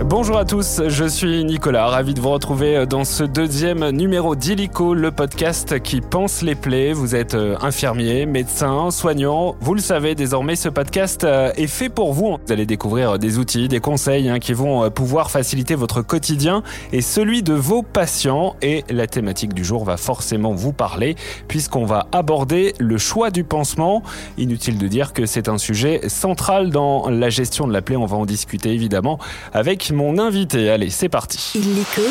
Bonjour à tous, je suis Nicolas, ravi de vous retrouver dans ce deuxième numéro d'Illico, le podcast qui pense les plaies. Vous êtes euh, infirmier, médecin, soignant, vous le savez désormais, ce podcast euh, est fait pour vous. Vous allez découvrir des outils, des conseils hein, qui vont euh, pouvoir faciliter votre quotidien et celui de vos patients. Et la thématique du jour va forcément vous parler puisqu'on va aborder le choix du pansement. Inutile de dire que c'est un sujet central dans la gestion de la plaie, on va en discuter évidemment avec mon invité. Allez, c'est parti. Illico,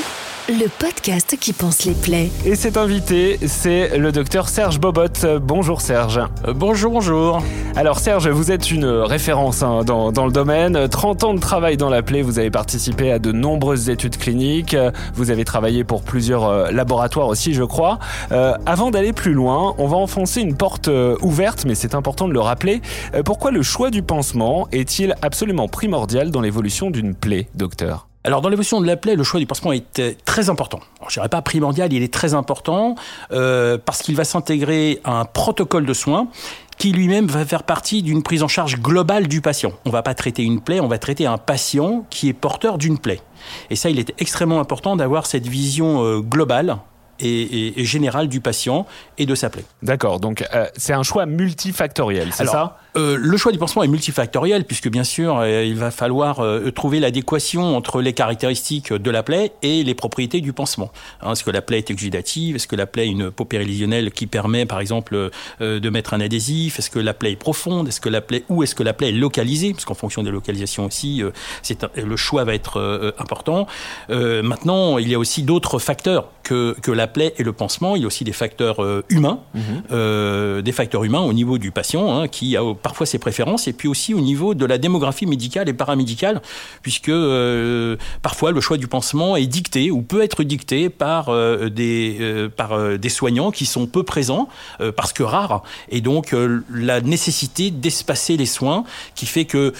le podcast qui pense les plaies. Et cet invité, c'est le docteur Serge Bobot. Bonjour Serge. Euh, bonjour, bonjour. Alors Serge, vous êtes une référence hein, dans, dans, le domaine. 30 ans de travail dans la plaie, vous avez participé à de nombreuses études cliniques. Vous avez travaillé pour plusieurs euh, laboratoires aussi, je crois. Euh, avant d'aller plus loin, on va enfoncer une porte euh, ouverte, mais c'est important de le rappeler. Euh, pourquoi le choix du pansement est-il absolument primordial dans l'évolution d'une plaie, docteur alors dans l'évolution de la plaie, le choix du pansement est euh, très important. Alors, je dirais pas primordial, il est très important euh, parce qu'il va s'intégrer à un protocole de soins qui lui-même va faire partie d'une prise en charge globale du patient. On va pas traiter une plaie, on va traiter un patient qui est porteur d'une plaie. Et ça, il est extrêmement important d'avoir cette vision euh, globale et, et, et, générale du patient et de sa plaie. D'accord, donc euh, c'est un choix multifactoriel, c'est ça? Euh, Le choix du pansement est multifactoriel puisque bien sûr euh, il va falloir euh, trouver l'adéquation entre les caractéristiques de la plaie et les propriétés du pansement. Hein, est-ce que la plaie est exudative Est-ce que la plaie est une peau périlésionnelle qui permet par exemple de mettre un adhésif? Est-ce que la plaie est profonde? Est-ce que la plaie où est-ce que la plaie est localisée? Parce qu'en fonction des localisations aussi, c'est le choix va être important. maintenant, il y a aussi d'autres facteurs que, que la plaie et le pansement. Il y a aussi des facteurs humains, mmh. euh, des facteurs humains au niveau du patient hein, qui a parfois ses préférences et puis aussi au niveau de la démographie médicale et paramédicale puisque euh, parfois le choix du pansement est dicté ou peut être dicté par euh, des euh, par des soignants qui sont peu présents parce que rares. Et donc la nécessité d'espacer les soins qui fait que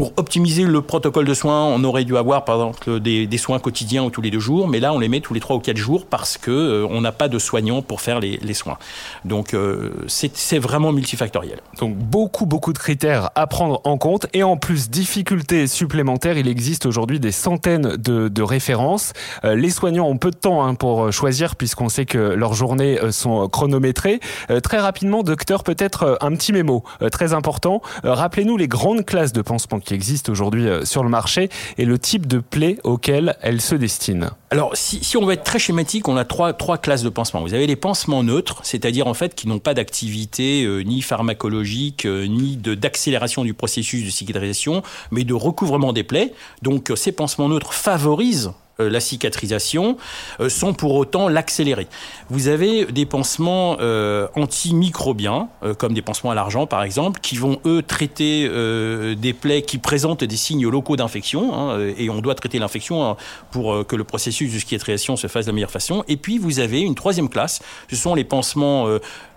pour optimiser le protocole de soins, on aurait dû avoir par exemple des, soins quotidiens ou tous les deux jours, mais là on les met tous les trois ou quatre jours parce que euh, on n'a pas de soignants pour faire les, soins. Donc euh, c'est vraiment multifactoriel. Donc beaucoup beaucoup de critères à prendre en compte et en plus difficultés supplémentaires, il existe aujourd'hui des centaines de, références. Euh, les soignants ont peu de temps hein, pour choisir puisqu'on sait que leurs journées sont chronométrées. Très rapidement, docteur, peut-être un petit mémo très important. Rappelez-nous les grandes classes de pansement qui existent aujourd'hui sur le marché et le type de plaie auquel elles se destinent Alors, si, si, on veut être très schématique, on a trois, trois classes de pansements. Vous avez les pansements neutres, c'est-à-dire en fait qui n'ont pas d'activité euh, ni pharmacologique, euh, ni d'accélération du processus de cicatrisation, mais de recouvrement des plaies. Donc, ces pansements neutres favorisent la cicatrisation euh, sans pour autant l'accélérer. Vous avez des pansements euh, antimicrobiens, euh, comme des pansements à l'argent par exemple, qui vont eux traiter euh, des plaies qui présentent des signes locaux d'infection, hein, et on doit traiter l'infection hein, pour que le processus de cicatrisation se fasse de la meilleure façon. Et puis vous avez une troisième classe, ce sont les pansements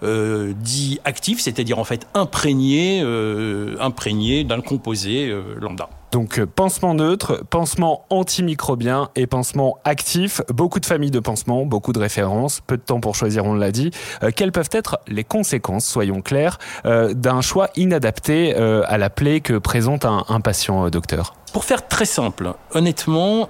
dits actifs, c'est-à-dire en fait imprégnés, imprégnés d'un composé lambda. Donc pansement neutre, pansement antimicrobien et pansement actif. Beaucoup de familles de pansements, beaucoup de références, peu de temps pour choisir, on l'a dit. Euh, quelles peuvent être les conséquences, soyons clairs, euh, d'un choix inadapté euh, à la plaie que présente un, un patient, docteur? Pour faire très simple, honnêtement,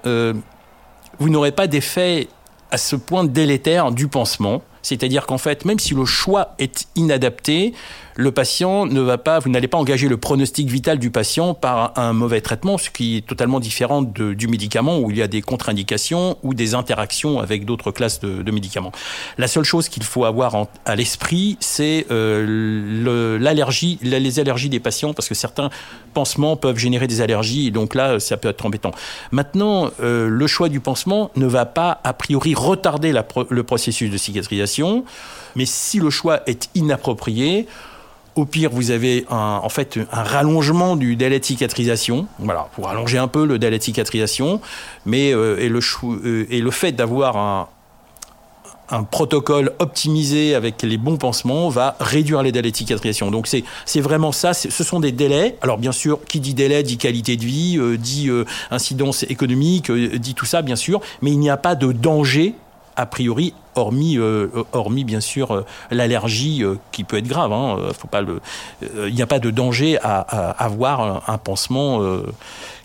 vous n'aurez pas d'effet à ce point délétère du pansement. C'est-à-dire qu'en fait, même si le choix est inadapté, le patient ne va pas, vous n'allez pas engager le pronostic vital du patient par un mauvais traitement, ce qui est totalement différent du médicament où il y a des contre-indications ou des interactions avec d'autres classes de, médicaments. La seule chose qu'il faut avoir à l'esprit, c'est euh, l'allergie, les allergies des patients, parce que certains pansements peuvent générer des allergies, et donc là, ça peut être embêtant. Maintenant, euh, le choix du pansement ne va pas, a priori, retarder le processus de cicatrisation, mais si le choix est inapproprié, au pire, vous avez un, en fait un rallongement du délai de cicatrisation. Voilà, pour allonger un peu le délai de cicatrisation. Mais euh, et, le, euh, et le fait d'avoir un, un protocole optimisé avec les bons pansements va réduire les délais de cicatrisation. Donc c'est vraiment ça. Ce sont des délais. Alors bien sûr, qui dit délai dit qualité de vie, euh, dit incidence économique, dit tout ça bien sûr. Mais il n'y a pas de danger a priori, hormis, euh, hormis bien sûr euh, l'allergie euh, qui peut être grave. Hein, il n'y a pas de danger à, avoir un pansement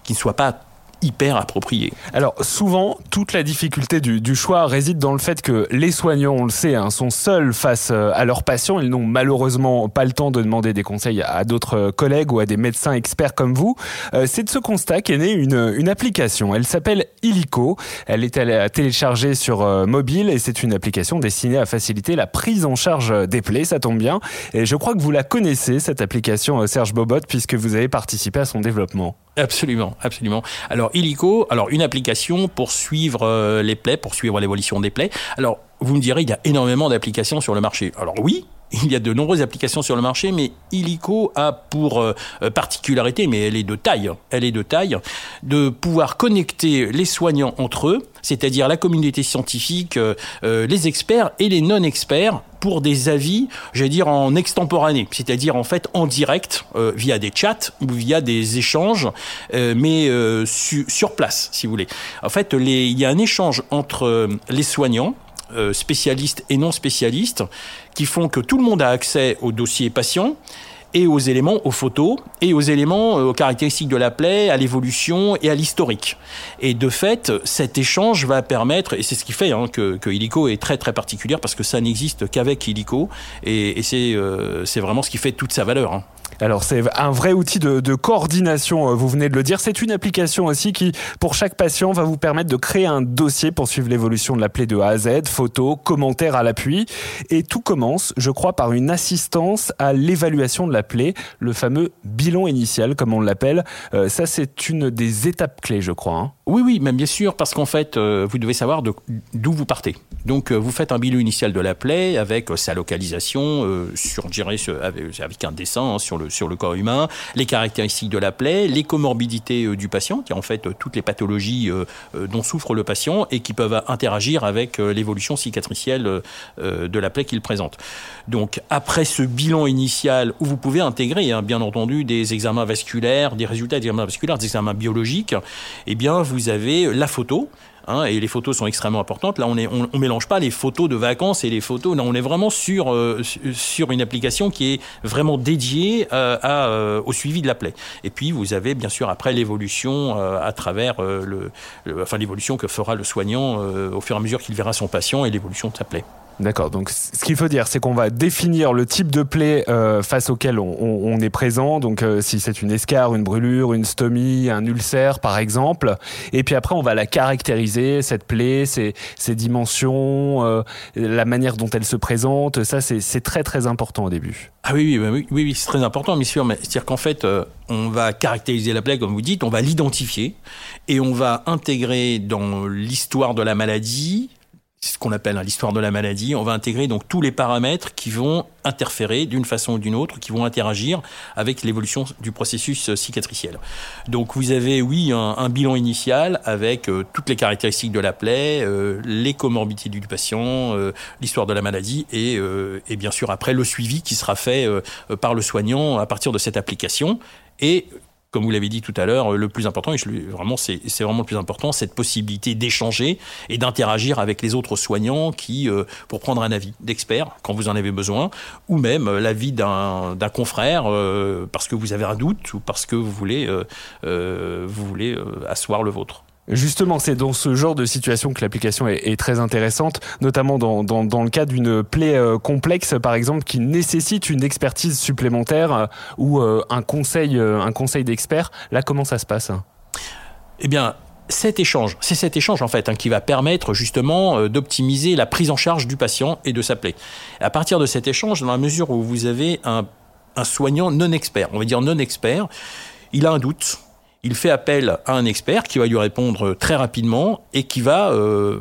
qui ne soit pas hyper approprié. Alors souvent, toute la difficulté du, choix réside dans le fait que les soignants, on le sait, hein, sont seuls face euh, à leurs patients. Ils n'ont malheureusement pas le temps de demander des conseils à d'autres collègues ou à des médecins experts comme vous. Euh, c'est de ce constat qu'est née une, une application. Elle s'appelle Illico. Elle est à télécharger sur euh, mobile et c'est une application destinée à faciliter la prise en charge des plaies. Ça tombe bien. Et je crois que vous la connaissez, cette application Serge Bobot, puisque vous avez participé à son développement. Absolument, absolument. Alors Illico, alors une application pour suivre euh, les plaies, pour suivre l'évolution des plaies. Alors vous me direz, il y a énormément d'applications sur le marché. Alors oui, il y a de nombreuses applications sur le marché, mais Illico a pour euh, particularité, mais elle est de taille, elle est de taille, de pouvoir connecter les soignants entre eux, c'est-à-dire la communauté scientifique, euh, euh, les experts et les non-experts pour des avis, j'allais dire en extemporané, c'est-à-dire en fait en direct via des chats ou via des échanges, mais sur place, si vous voulez. En fait, il y a un échange entre les soignants euh, spécialistes et non spécialistes qui font que tout le monde a accès au dossier patient et aux éléments, aux photos, et aux éléments, euh, aux caractéristiques de la plaie, à l'évolution et à l'historique. Et de fait, cet échange va permettre, et c'est ce qui fait hein, que, que, Illico est très très particulière, parce que ça n'existe qu'avec Illico, et, et c'est euh, vraiment ce qui fait toute sa valeur. Hein. Alors c'est un vrai outil de, coordination, euh, vous venez de le dire. C'est une application aussi qui, pour chaque patient, va vous permettre de créer un dossier pour suivre l'évolution de la plaie de A à Z, photos, commentaires à l'appui. Et tout commence, je crois, par une assistance à l'évaluation de la plaie, le fameux bilan initial, comme on l'appelle. Euh, ça, c'est une des étapes clés, je crois. Hein. Oui, oui, bien sûr, parce qu'en fait, euh, vous devez savoir d'où vous partez. Donc, vous faites un bilan initial de la plaie avec sa localisation, sur, avec, avec un dessin hein, sur le sur le corps humain, les caractéristiques de la plaie, les comorbidités euh, du patient, qui est en fait euh, toutes les pathologies euh, dont souffre le patient et qui peuvent interagir avec l'évolution cicatricielle de la plaie qu'il présente. Donc après ce bilan initial où vous pouvez intégrer hein, bien entendu des examens vasculaires, des résultats d'examens vasculaires, des examens biologiques, eh bien vous avez la photo Hein, et les photos sont extrêmement importantes. Là, on ne mélange pas les photos de vacances et les photos. Là, on est vraiment sur, euh, une application qui est vraiment dédiée euh, euh, au suivi de la plaie. Et puis, vous avez bien sûr après l'évolution à travers le, enfin l'évolution que fera le soignant au fur et à mesure qu'il verra son patient et l'évolution de sa plaie. D'accord. Donc, ce qu'il faut dire, c'est qu'on va définir le type de plaie euh, face auquel on, on, est présent. Donc, euh, si c'est une escarre, une brûlure, une stomie, un ulcère, par exemple. Et puis après, on va la caractériser, cette plaie, ses, ses dimensions, euh, la manière dont elle se présente. Ça, c'est très, très important au début. Ah oui, oui, oui, oui, oui c'est très important, bien sûr. C'est-à-dire qu'en fait, on va caractériser la plaie, comme vous dites, on va l'identifier et on va intégrer dans l'histoire de la maladie c'est ce qu'on appelle hein, l'histoire de la maladie. On va intégrer donc tous les paramètres qui vont interférer d'une façon ou d'une autre, qui vont interagir avec l'évolution du processus euh, cicatriciel. Donc vous avez, oui, un, bilan initial avec euh, toutes les caractéristiques de la plaie, euh, les comorbidités du patient, l'histoire de la maladie et, et, bien sûr après le suivi qui sera fait par le soignant à partir de cette application. Et comme vous l'avez dit tout à l'heure, le plus important, vraiment, c'est vraiment le plus important, cette possibilité d'échanger et d'interagir avec les autres soignants qui, euh, pour prendre un avis d'expert quand vous en avez besoin, ou même euh, l'avis d'un confrère euh, parce que vous avez un doute ou parce que vous voulez, vous voulez asseoir le vôtre. Justement, c'est dans ce genre de situation que l'application est, très intéressante, notamment dans, dans, le cas d'une plaie euh, complexe, par exemple, qui nécessite une expertise supplémentaire euh, ou euh, un conseil, un conseil d'expert. Là, comment ça se passe Eh bien, cet échange, c'est cet échange en fait hein, qui va permettre justement d'optimiser la prise en charge du patient et de sa plaie. À partir de cet échange, dans la mesure où vous avez un, un soignant non expert, on va dire non expert, il a un doute, il fait appel à un expert qui va lui répondre très rapidement et qui va euh,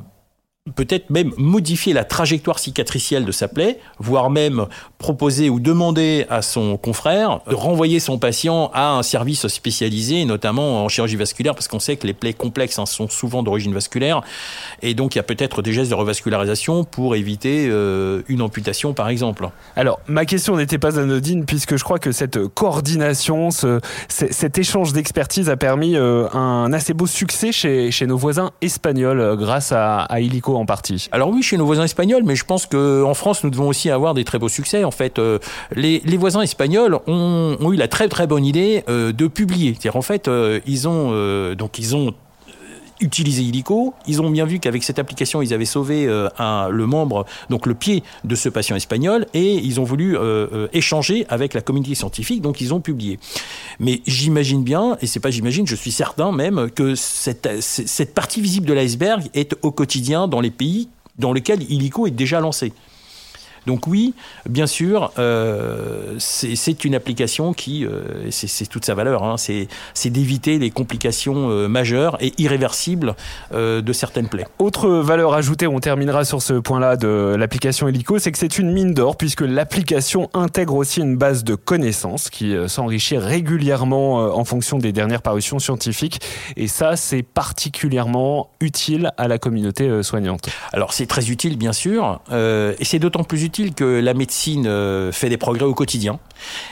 peut-être même modifier la trajectoire cicatricielle de sa plaie, voire même proposer ou demander à son confrère de renvoyer son patient à un service spécialisé, notamment en chirurgie vasculaire, parce qu'on sait que les plaies complexes hein, sont souvent d'origine vasculaire, et donc il y a peut-être des gestes de revascularisation pour éviter euh, une amputation, par exemple. Alors, ma question n'était pas anodine, puisque je crois que cette coordination, ce, cet échange d'expertise a permis euh, un assez beau succès chez, chez nos voisins espagnols, euh, grâce à, à Illico en partie. Alors oui, chez nos voisins espagnols, mais je pense qu'en France, nous devons aussi avoir des très beaux succès. En fait, euh, les, voisins espagnols ont, eu la très très bonne idée euh, de publier. C'est-à-dire en fait, euh, ils ont donc ils ont utilisé illico. Ils ont bien vu qu'avec cette application, ils avaient sauvé euh, le membre, donc le pied de ce patient espagnol, et ils ont voulu euh, euh, échanger avec la communauté scientifique, donc ils ont publié. Mais j'imagine bien, et c'est pas j'imagine, je suis certain même que cette, cette partie visible de l'iceberg est au quotidien dans les pays dans lesquels illico est déjà lancé. Donc oui, bien sûr, euh, c'est une application qui, euh, c'est toute sa valeur, hein, c'est d'éviter les complications euh, majeures et irréversibles de certaines plaies. Autre valeur ajoutée, on terminera sur ce point-là de l'application Helico, c'est que c'est une mine d'or puisque l'application intègre aussi une base de connaissances qui s'enrichit régulièrement en fonction des dernières parutions scientifiques. Et ça, c'est particulièrement utile à la communauté soignante. Alors c'est très utile, bien sûr, et c'est d'autant plus utile que la médecine euh, fait des progrès au quotidien?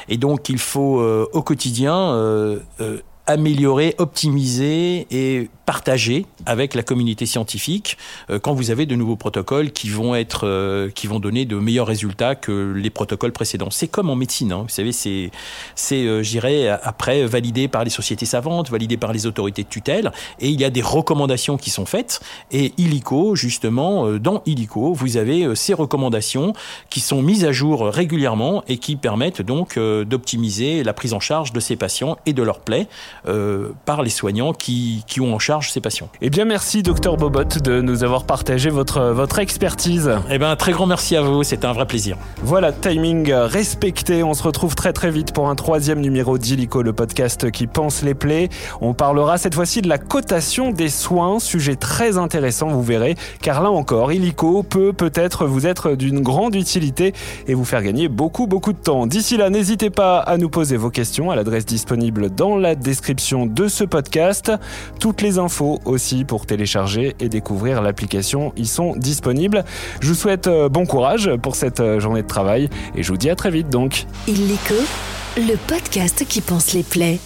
Et donc, il faut euh, au quotidien euh, améliorer, optimiser et partager avec la communauté scientifique euh, quand vous avez de nouveaux protocoles qui vont être euh, qui vont donner de meilleurs résultats que les protocoles précédents. C'est comme en médecine, hein. vous savez, c'est c'est euh, j'irai après validé par les sociétés savantes, validé par les autorités de tutelle, et il y a des recommandations qui sont faites. Et Illico, justement, dans Illico, vous avez ces recommandations qui sont mises à jour régulièrement et qui permettent donc d'optimiser la prise en charge de ces patients et de leurs plaies euh, par les soignants qui, qui, ont en charge ces patients. Eh bien, merci, docteur Bobot, de nous avoir partagé votre, votre expertise. Eh bien, un très grand merci à vous, c'était un vrai plaisir. Voilà, timing respecté. On se retrouve très très vite pour un troisième numéro d'Illico, le podcast qui pense les plaies. On parlera cette fois-ci de la cotation des soins, sujet très intéressant, vous verrez, car là encore, Illico peut peut-être vous être d'une grande utilité et vous faire gagner beaucoup beaucoup de temps. D'ici là, n'hésitez pas à nous poser vos questions à l'adresse disponible dans la description de ce podcast. Toutes les infos aussi pour télécharger et découvrir l'application y sont disponibles. Je vous souhaite euh, bon courage pour cette euh, journée de travail et je vous dis à très vite donc. Illico, le podcast qui pense les plaies.